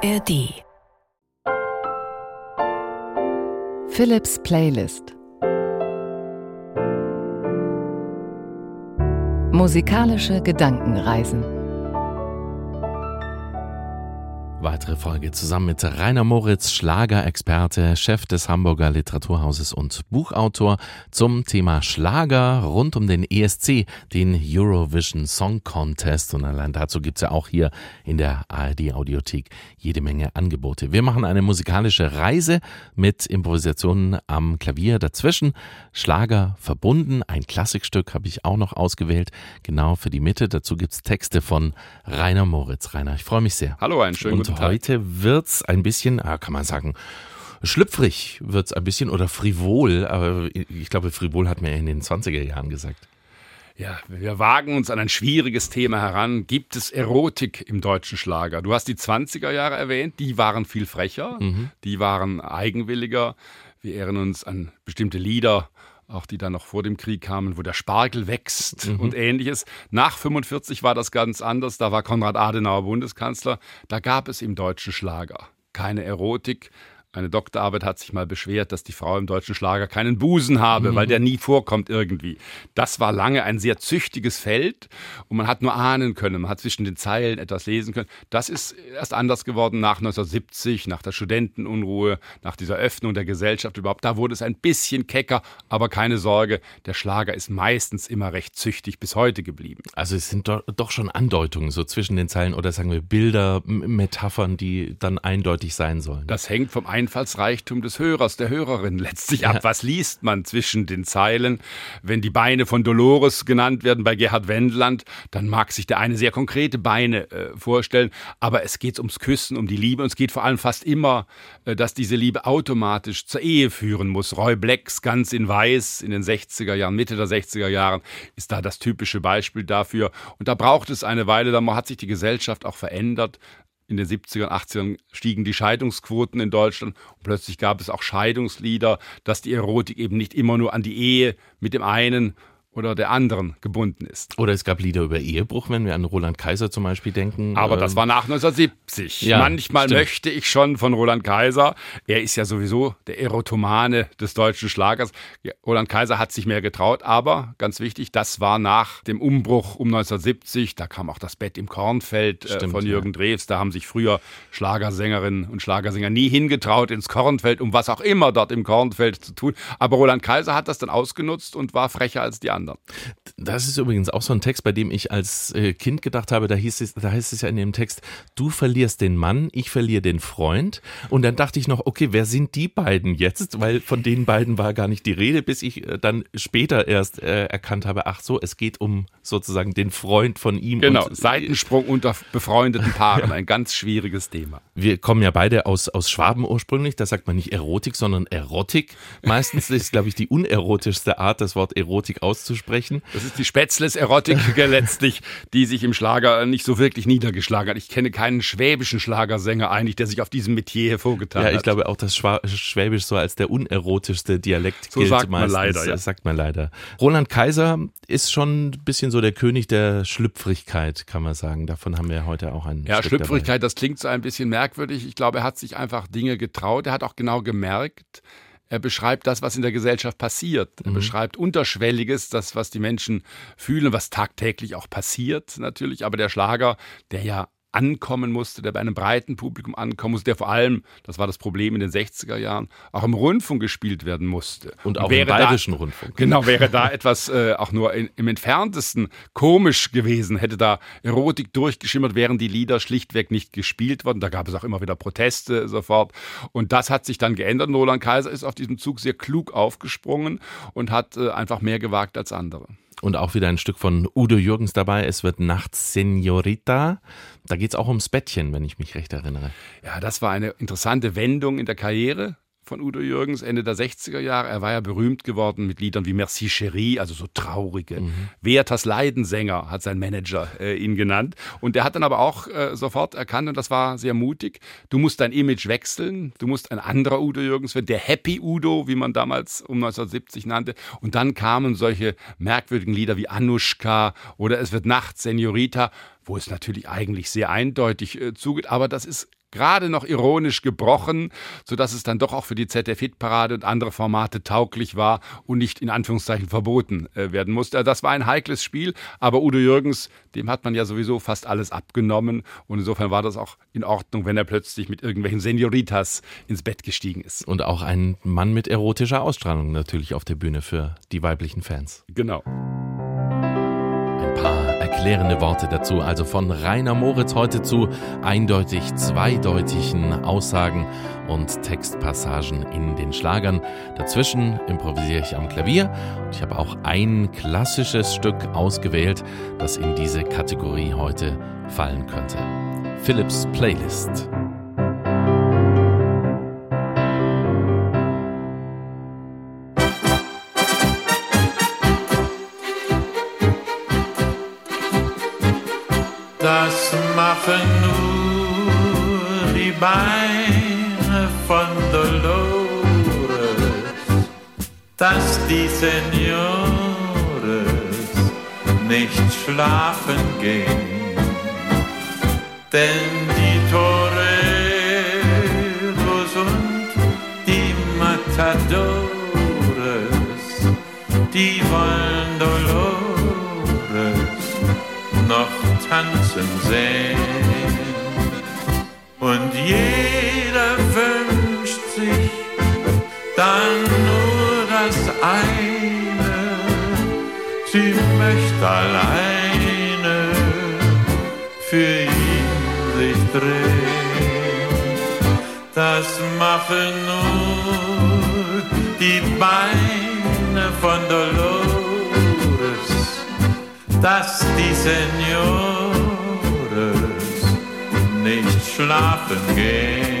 ARD Philips Playlist. Musikalische Gedankenreisen Weitere Folge zusammen mit Rainer Moritz, Schlagerexperte, Chef des Hamburger Literaturhauses und Buchautor zum Thema Schlager rund um den ESC, den Eurovision Song Contest. Und allein dazu gibt's ja auch hier in der ARD Audiothek jede Menge Angebote. Wir machen eine musikalische Reise mit Improvisationen am Klavier dazwischen. Schlager verbunden, ein Klassikstück habe ich auch noch ausgewählt, genau für die Mitte. Dazu gibt's Texte von Rainer Moritz. Rainer, ich freue mich sehr. Hallo, einen schönen und heute wird's ein bisschen, ah, kann man sagen, schlüpfrig wird's ein bisschen oder frivol, aber ich glaube, frivol hat man in den 20er Jahren gesagt. Ja, wir wagen uns an ein schwieriges Thema heran. Gibt es Erotik im deutschen Schlager? Du hast die 20er Jahre erwähnt, die waren viel frecher, mhm. die waren eigenwilliger. Wir erinnern uns an bestimmte Lieder auch die dann noch vor dem Krieg kamen, wo der Spargel wächst mhm. und ähnliches. Nach 45 war das ganz anders. Da war Konrad Adenauer Bundeskanzler. Da gab es im deutschen Schlager keine Erotik, eine Doktorarbeit hat sich mal beschwert, dass die Frau im deutschen Schlager keinen Busen habe, mhm. weil der nie vorkommt irgendwie. Das war lange ein sehr züchtiges Feld und man hat nur ahnen können, man hat zwischen den Zeilen etwas lesen können. Das ist erst anders geworden nach 1970, nach der Studentenunruhe, nach dieser Öffnung der Gesellschaft überhaupt. Da wurde es ein bisschen kecker, aber keine Sorge, der Schlager ist meistens immer recht züchtig bis heute geblieben. Also es sind doch schon Andeutungen so zwischen den Zeilen oder sagen wir Bilder, Metaphern, die dann eindeutig sein sollen. Das hängt vom Einfallsreichtum des Hörers, der Hörerin letztlich ab. Was liest man zwischen den Zeilen? Wenn die Beine von Dolores genannt werden bei Gerhard Wendland, dann mag sich der eine sehr konkrete Beine äh, vorstellen, aber es geht ums Küssen, um die Liebe und es geht vor allem fast immer, äh, dass diese Liebe automatisch zur Ehe führen muss. Roy Blacks ganz in Weiß in den 60er Jahren, Mitte der 60er Jahren ist da das typische Beispiel dafür und da braucht es eine Weile, da hat sich die Gesellschaft auch verändert in den 70er und 80ern stiegen die Scheidungsquoten in Deutschland. Und plötzlich gab es auch Scheidungslieder, dass die Erotik eben nicht immer nur an die Ehe mit dem einen oder der anderen gebunden ist. Oder es gab Lieder über Ehebruch, wenn wir an Roland Kaiser zum Beispiel denken. Aber das ähm, war nach 1970. Ja, Manchmal stimmt. möchte ich schon von Roland Kaiser, er ist ja sowieso der Erotomane des deutschen Schlagers. Roland Kaiser hat sich mehr getraut, aber ganz wichtig, das war nach dem Umbruch um 1970. Da kam auch das Bett im Kornfeld äh, stimmt, von Jürgen ja. Drews. Da haben sich früher Schlagersängerinnen und Schlagersänger nie hingetraut ins Kornfeld, um was auch immer dort im Kornfeld zu tun. Aber Roland Kaiser hat das dann ausgenutzt und war frecher als die anderen anderen. Das ist übrigens auch so ein Text, bei dem ich als äh, Kind gedacht habe, da, hieß es, da heißt es ja in dem Text, du verlierst den Mann, ich verliere den Freund. Und dann dachte ich noch, okay, wer sind die beiden jetzt? Weil von den beiden war gar nicht die Rede, bis ich äh, dann später erst äh, erkannt habe, ach so, es geht um sozusagen den Freund von ihm. Genau, und, Seitensprung unter befreundeten Paaren, ein ganz schwieriges Thema. Wir kommen ja beide aus, aus Schwaben ursprünglich, da sagt man nicht Erotik, sondern Erotik. Meistens ist, glaube ich, die unerotischste Art, das Wort Erotik auszusprechen sprechen. Das ist die Spätzles-Erotik letztlich, die sich im Schlager nicht so wirklich niedergeschlagen hat. Ich kenne keinen schwäbischen Schlagersänger eigentlich, der sich auf diesem Metier hervorgetan hat. Ja, ich glaube auch, dass Schwäbisch so als der unerotischste Dialekt so gilt. sagt man leider. Ja. Das sagt man leider. Roland Kaiser ist schon ein bisschen so der König der Schlüpfrigkeit, kann man sagen. Davon haben wir heute auch einen. Ja, Stück Schlüpfrigkeit, dabei. das klingt so ein bisschen merkwürdig. Ich glaube, er hat sich einfach Dinge getraut. Er hat auch genau gemerkt, er beschreibt das, was in der Gesellschaft passiert. Er mhm. beschreibt Unterschwelliges, das, was die Menschen fühlen, was tagtäglich auch passiert, natürlich. Aber der Schlager, der ja ankommen musste, der bei einem breiten Publikum ankommen musste, der vor allem, das war das Problem in den 60er Jahren, auch im Rundfunk gespielt werden musste. Und auch wäre im bayerischen da, Rundfunk. Genau, wäre da etwas äh, auch nur in, im entferntesten komisch gewesen, hätte da Erotik durchgeschimmert, wären die Lieder schlichtweg nicht gespielt worden. Da gab es auch immer wieder Proteste sofort. Und das hat sich dann geändert. Roland Kaiser ist auf diesem Zug sehr klug aufgesprungen und hat äh, einfach mehr gewagt als andere. Und auch wieder ein Stück von Udo Jürgens dabei. Es wird Nachts Senorita. Da geht es auch ums Bettchen, wenn ich mich recht erinnere. Ja, das war eine interessante Wendung in der Karriere von Udo Jürgens Ende der 60er Jahre. Er war ja berühmt geworden mit Liedern wie Merci Chérie, also so traurige. Mhm. Werthers Leidensänger hat sein Manager äh, ihn genannt. Und er hat dann aber auch äh, sofort erkannt, und das war sehr mutig, du musst dein Image wechseln, du musst ein anderer Udo Jürgens werden, der Happy Udo, wie man damals um 1970 nannte. Und dann kamen solche merkwürdigen Lieder wie Anushka oder Es wird Nacht, Senorita, wo es natürlich eigentlich sehr eindeutig äh, zugeht, aber das ist gerade noch ironisch gebrochen, sodass es dann doch auch für die ZDF-Hitparade und andere Formate tauglich war und nicht in Anführungszeichen verboten äh, werden musste. Das war ein heikles Spiel, aber Udo Jürgens, dem hat man ja sowieso fast alles abgenommen und insofern war das auch in Ordnung, wenn er plötzlich mit irgendwelchen Senioritas ins Bett gestiegen ist. Und auch ein Mann mit erotischer Ausstrahlung natürlich auf der Bühne für die weiblichen Fans. Genau paar erklärende Worte dazu. Also von Rainer Moritz heute zu eindeutig zweideutigen Aussagen und Textpassagen in den Schlagern. Dazwischen improvisiere ich am Klavier und ich habe auch ein klassisches Stück ausgewählt, das in diese Kategorie heute fallen könnte. Philips Playlist. Beine von Dolores, dass die Senores nicht schlafen gehen, denn die Toreros und die Matadores, die wollen Dolores noch tanzen sehen. Jeder wünscht sich dann nur das eine, sie möchte alleine für ihn sich drehen. Das machen nur die Beine von Dolores, dass die Senor nicht schlafen gehen.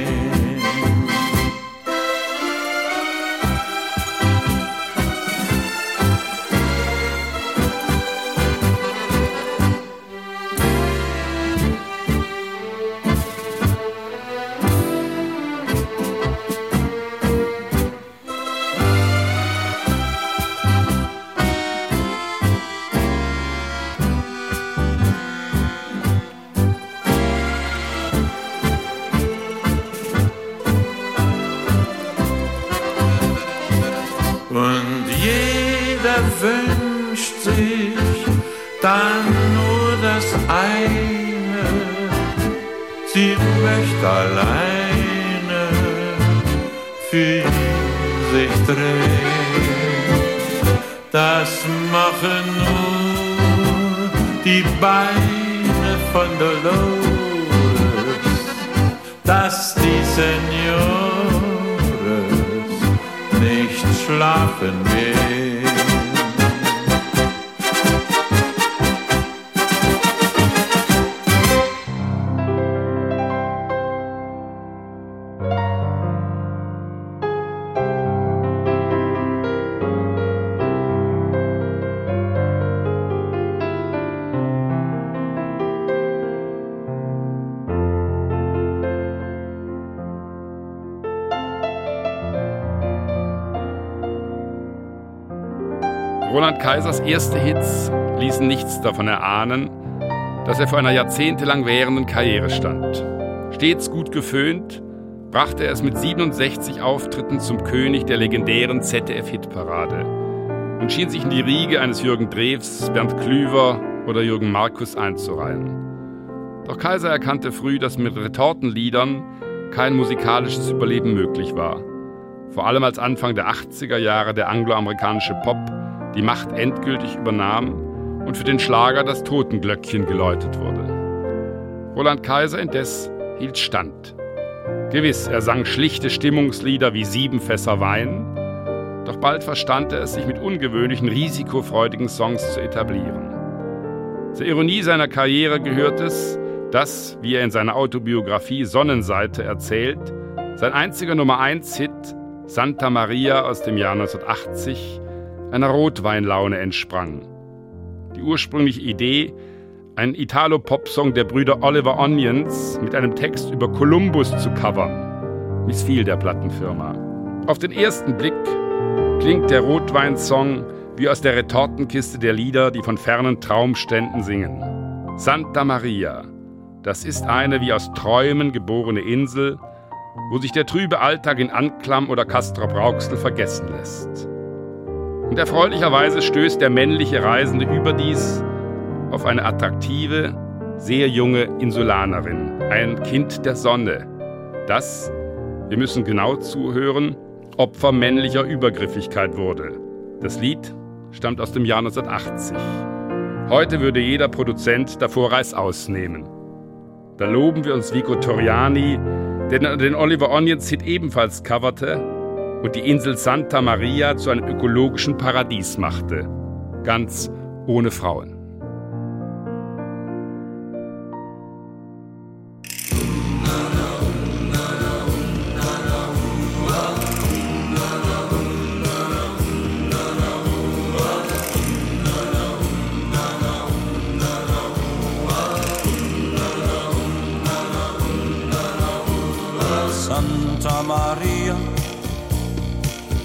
Kaisers erste Hits ließen nichts davon erahnen, dass er vor einer jahrzehntelang währenden Karriere stand. Stets gut geföhnt, brachte er es mit 67 Auftritten zum König der legendären ZDF-Hitparade und schien sich in die Riege eines Jürgen Drews, Bernd Klüver oder Jürgen Markus einzureihen. Doch Kaiser erkannte früh, dass mit Retortenliedern kein musikalisches Überleben möglich war. Vor allem als Anfang der 80er Jahre der angloamerikanische Pop die Macht endgültig übernahm und für den Schlager das Totenglöckchen geläutet wurde. Roland Kaiser indes hielt stand. Gewiss, er sang schlichte Stimmungslieder wie Sieben Fässer Wein, doch bald verstand er es, sich mit ungewöhnlichen, risikofreudigen Songs zu etablieren. Zur Ironie seiner Karriere gehört es, dass, wie er in seiner Autobiografie Sonnenseite erzählt, sein einziger Nummer 1 Hit Santa Maria aus dem Jahr 1980 einer Rotweinlaune entsprang. Die ursprüngliche Idee, einen Italo-Pop-Song der Brüder Oliver Onions mit einem Text über Kolumbus zu covern, missfiel der Plattenfirma. Auf den ersten Blick klingt der Rotweinsong wie aus der Retortenkiste der Lieder, die von fernen Traumständen singen. Santa Maria, Das ist eine wie aus Träumen geborene Insel, wo sich der trübe Alltag in Anklam oder Castrop Rauxel vergessen lässt. Und erfreulicherweise stößt der männliche Reisende überdies auf eine attraktive, sehr junge Insulanerin, ein Kind der Sonne, das, wir müssen genau zuhören, Opfer männlicher Übergriffigkeit wurde. Das Lied stammt aus dem Jahr 1980. Heute würde jeder Produzent davor Reißaus nehmen. Da loben wir uns Vico Toriani, der den Oliver Onions Hit ebenfalls coverte und die Insel Santa Maria zu einem ökologischen Paradies machte. Ganz ohne Frauen.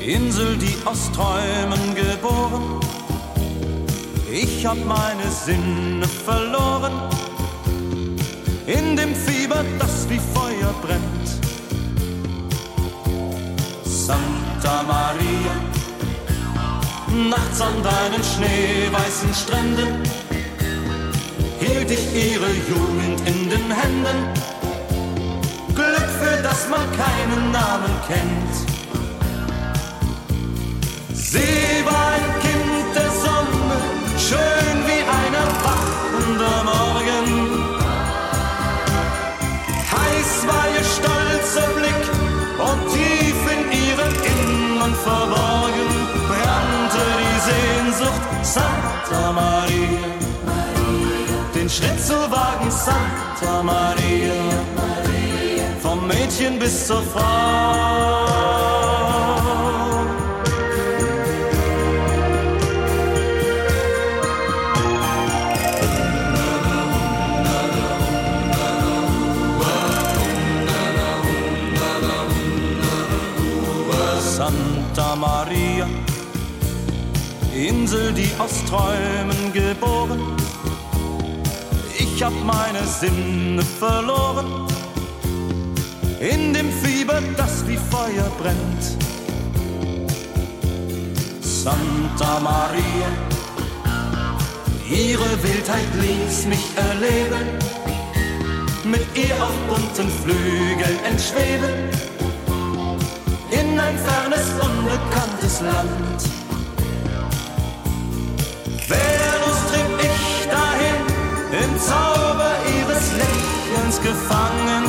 Insel, die aus Träumen geboren. Ich hab meine Sinne verloren in dem Fieber, das wie Feuer brennt. Santa Maria, nachts an deinen schneeweißen Stränden hielt ich ihre Jugend in den Händen. Glück, für das man keinen Namen kennt. Erwachender Morgen. Heiß war ihr stolzer Blick und tief in ihrem Innern verborgen brannte die Sehnsucht Santa Maria. Den Schritt zu wagen, Santa Maria, vom Mädchen bis zur Frau. Maria, Insel, die aus Träumen geboren. Ich hab meine Sinne verloren in dem Fieber, das wie Feuer brennt. Santa Maria, ihre Wildheit ließ mich erleben, mit ihr auf bunten Flügeln entschweben in ein fernes, unbekanntes Land. Venus trieb ich dahin, im Zauber ihres Lächelns gefangen.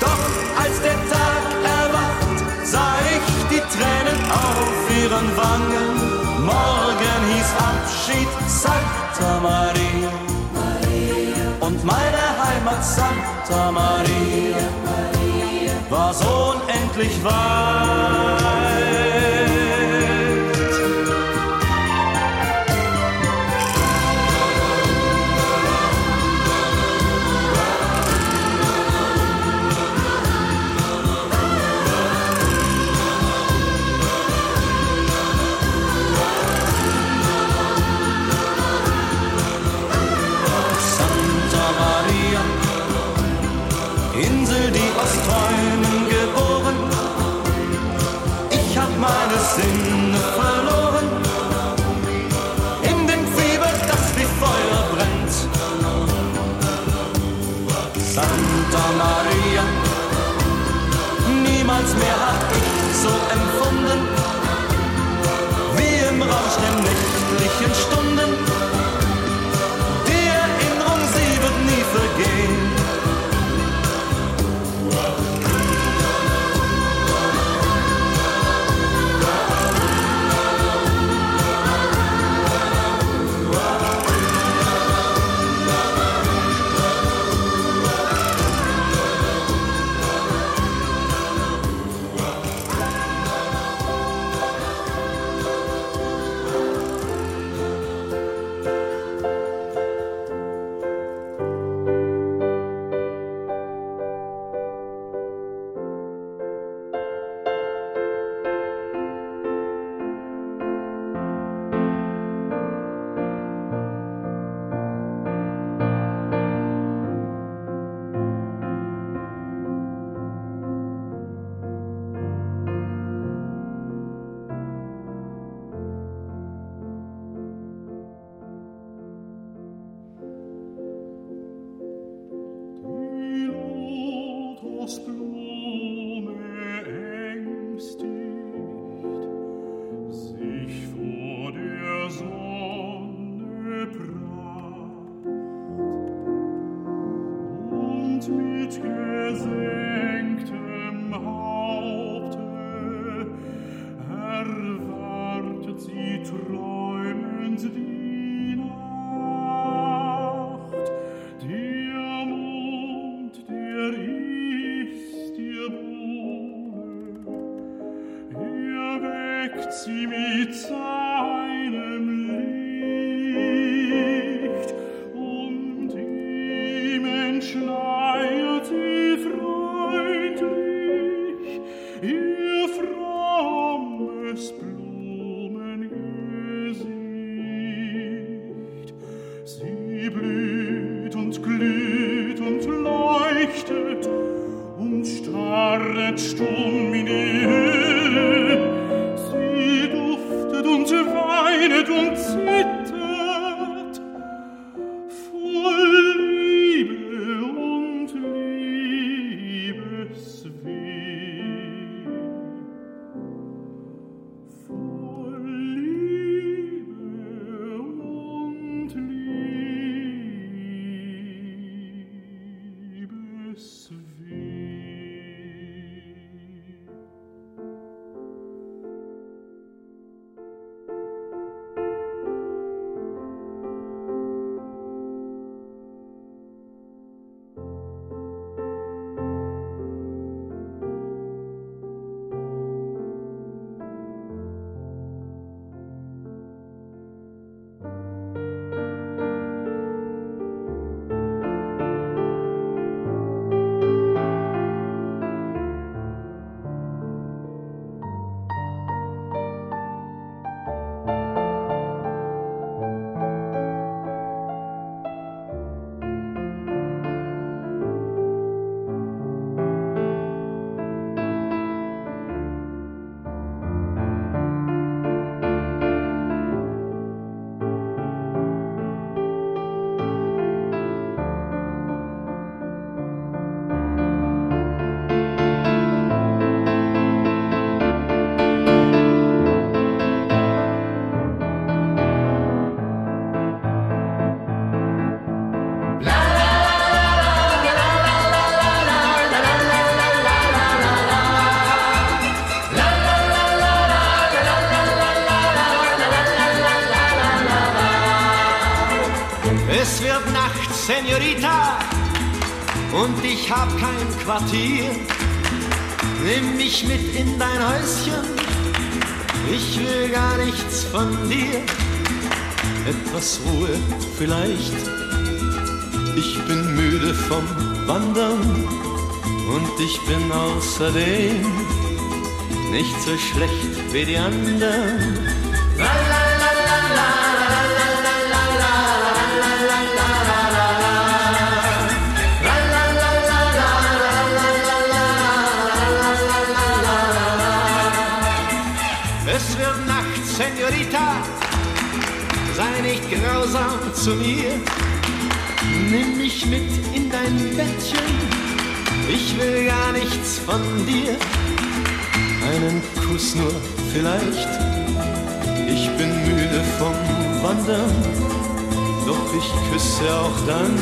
Doch als der Tag erwacht, sah ich die Tränen auf ihren Wangen. Morgen hieß Abschied Santa Maria. Und meine Heimat Santa Maria Sohn endlich weiß. War so unendlich weit. Senorita, und ich hab kein Quartier. Nimm mich mit in dein Häuschen, ich will gar nichts von dir. Etwas Ruhe vielleicht, ich bin müde vom Wandern und ich bin außerdem nicht so schlecht wie die anderen. La, la, grausam zu mir. Nimm mich mit in dein Bettchen, ich will gar nichts von dir. Einen Kuss nur vielleicht, ich bin müde vom Wandern, doch ich küsse auch dann,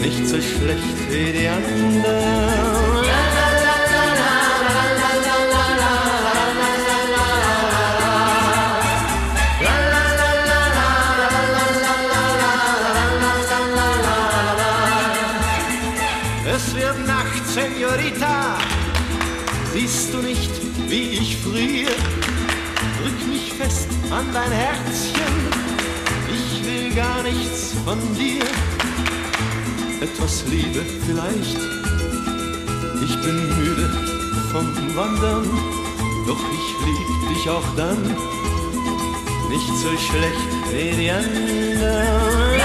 nicht so schlecht wie die anderen. An dein Herzchen, ich will gar nichts von dir. Etwas Liebe vielleicht, ich bin müde vom Wandern, doch ich lieb dich auch dann, nicht so schlecht wie die anderen.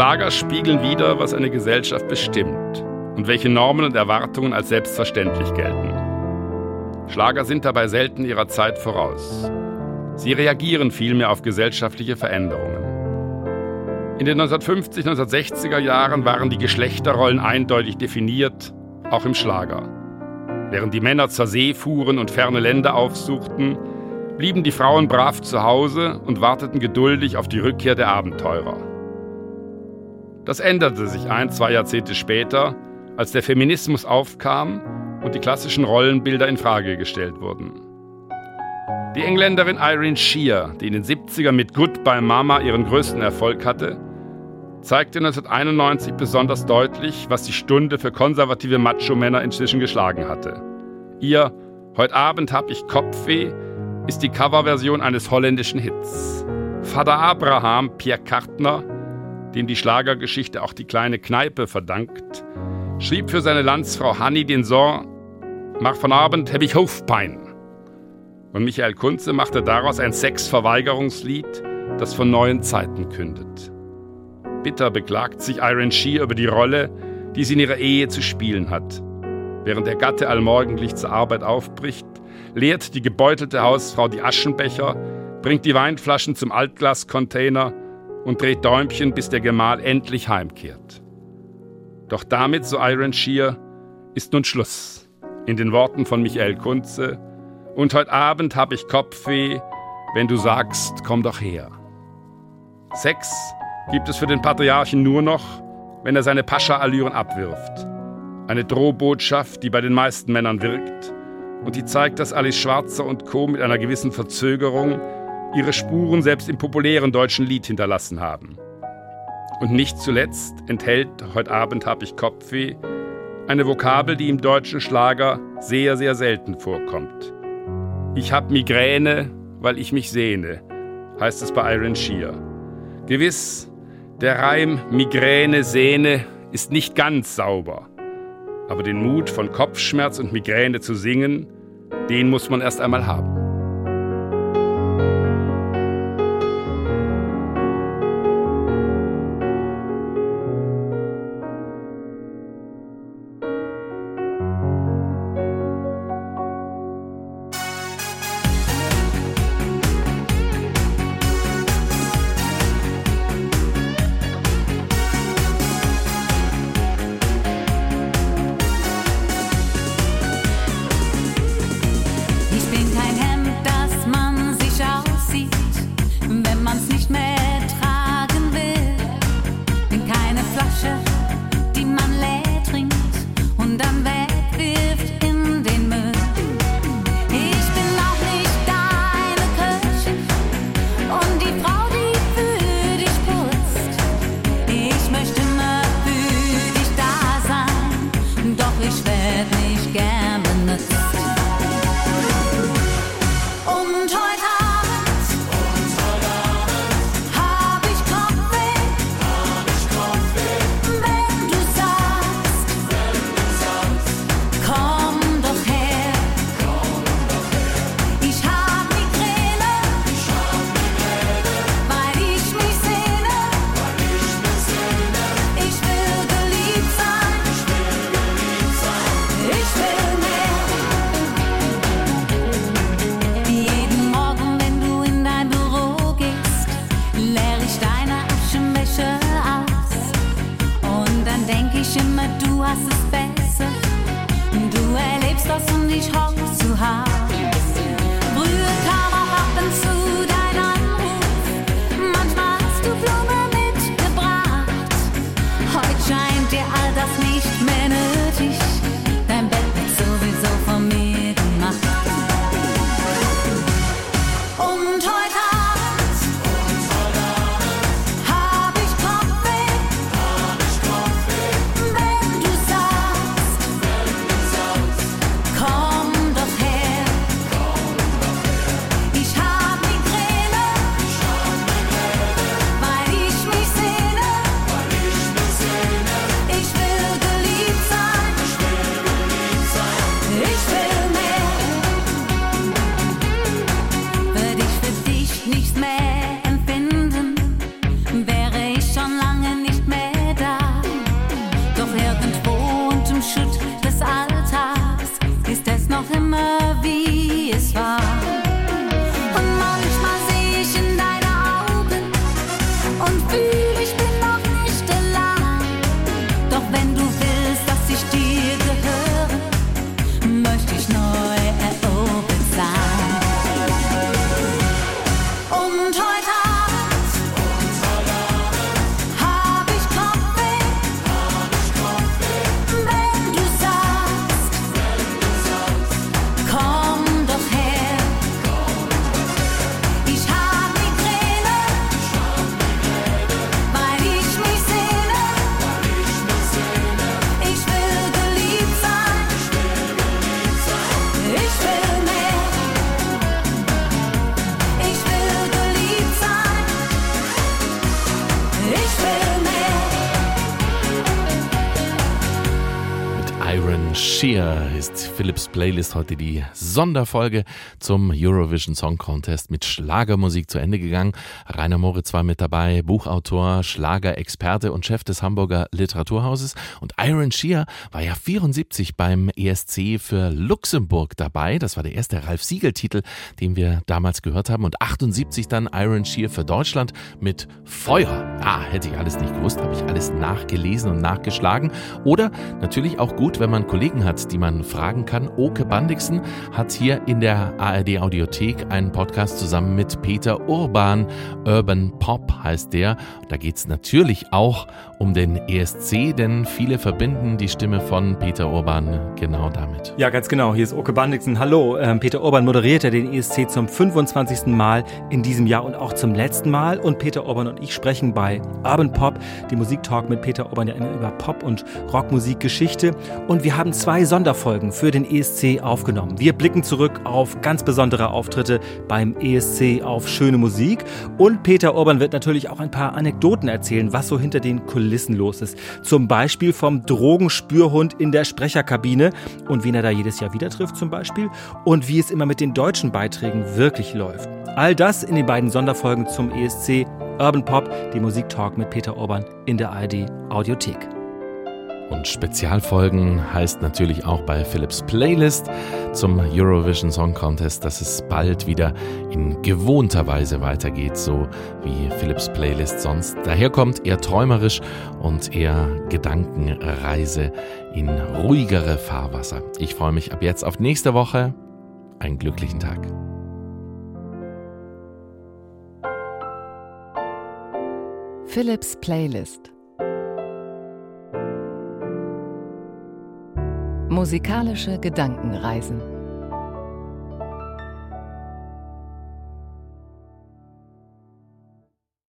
Schlager spiegeln wider, was eine Gesellschaft bestimmt und welche Normen und Erwartungen als selbstverständlich gelten. Schlager sind dabei selten ihrer Zeit voraus. Sie reagieren vielmehr auf gesellschaftliche Veränderungen. In den 1950, 1960er Jahren waren die Geschlechterrollen eindeutig definiert, auch im Schlager. Während die Männer zur See fuhren und ferne Länder aufsuchten, blieben die Frauen brav zu Hause und warteten geduldig auf die Rückkehr der Abenteurer. Das änderte sich ein, zwei Jahrzehnte später, als der Feminismus aufkam und die klassischen Rollenbilder in Frage gestellt wurden. Die Engländerin Irene Shear, die in den 70ern mit Goodbye Mama ihren größten Erfolg hatte, zeigte 1991 besonders deutlich, was die Stunde für konservative Macho-Männer inzwischen geschlagen hatte. Ihr Heute Abend hab ich Kopfweh ist die Coverversion eines holländischen Hits. Vater Abraham, Pierre Kartner, dem die Schlagergeschichte auch die kleine Kneipe verdankt, schrieb für seine Landsfrau Hanni den Song Mach von Abend hab ich Hofpein. Und Michael Kunze machte daraus ein Sexverweigerungslied, das von neuen Zeiten kündet. Bitter beklagt sich Iron Shear über die Rolle, die sie in ihrer Ehe zu spielen hat. Während der Gatte allmorgendlich zur Arbeit aufbricht, leert die gebeutelte Hausfrau die Aschenbecher, bringt die Weinflaschen zum Altglascontainer und dreht Däumchen, bis der Gemahl endlich heimkehrt. Doch damit, so Iron Shear, ist nun Schluss. In den Worten von Michael Kunze. Und heute Abend hab ich Kopfweh, wenn du sagst, komm doch her. Sex gibt es für den Patriarchen nur noch, wenn er seine Pascha-Allüren abwirft. Eine Drohbotschaft, die bei den meisten Männern wirkt und die zeigt, dass Alice Schwarzer und Co. mit einer gewissen Verzögerung ihre Spuren selbst im populären deutschen Lied hinterlassen haben. Und nicht zuletzt enthält Heute Abend hab ich Kopfweh eine Vokabel, die im deutschen Schlager sehr, sehr selten vorkommt. Ich hab Migräne, weil ich mich sehne, heißt es bei Iron Shear. Gewiss, der Reim Migräne, Sehne ist nicht ganz sauber. Aber den Mut von Kopfschmerz und Migräne zu singen, den muss man erst einmal haben. Philips Playlist heute die Sonderfolge zum Eurovision Song Contest mit Schlagermusik zu Ende gegangen. Rainer Moritz war mit dabei, Buchautor, Schlagerexperte und Chef des Hamburger Literaturhauses. Und Iron Shear war ja 74 beim ESC für Luxemburg dabei. Das war der erste Ralf Siegel-Titel, den wir damals gehört haben. Und 78 dann Iron Shear für Deutschland mit Feuer. Ah, hätte ich alles nicht gewusst, habe ich alles nachgelesen und nachgeschlagen. Oder natürlich auch gut, wenn man Kollegen hat, die man fragen kann. Oke Bandixen hat hier in der ARD Audiothek einen Podcast zusammen mit Peter Urban. Urban Pop heißt der. Da geht es natürlich auch um den ESC, denn viele verbinden die Stimme von Peter Urban genau damit. Ja, ganz genau. Hier ist Oke Bandixen. Hallo. Ähm, Peter Urban moderiert ja den ESC zum 25. Mal in diesem Jahr und auch zum letzten Mal. Und Peter Urban und ich sprechen bei Urban Pop, die Musiktalk mit Peter Urban ja immer über Pop- und Rockmusikgeschichte. Und wir haben zwei Sonderfolgen für den ESC aufgenommen. Wir blicken zurück auf ganz besondere Auftritte beim ESC, auf schöne Musik. Und Peter Urban wird natürlich auch ein paar Anekdoten erzählen, was so hinter den Kulissen Kulissen los ist. Zum Beispiel vom Drogenspürhund in der Sprecherkabine und wen er da jedes Jahr wieder trifft zum Beispiel und wie es immer mit den deutschen Beiträgen wirklich läuft. All das in den beiden Sonderfolgen zum ESC Urban Pop, die Musiktalk mit Peter Orban in der ARD Audiothek. Und Spezialfolgen heißt natürlich auch bei Philips Playlist zum Eurovision Song Contest, dass es bald wieder in gewohnter Weise weitergeht, so wie Philips Playlist sonst daherkommt, eher träumerisch und eher Gedankenreise in ruhigere Fahrwasser. Ich freue mich ab jetzt auf nächste Woche. Einen glücklichen Tag. Philips Playlist Musikalische Gedankenreisen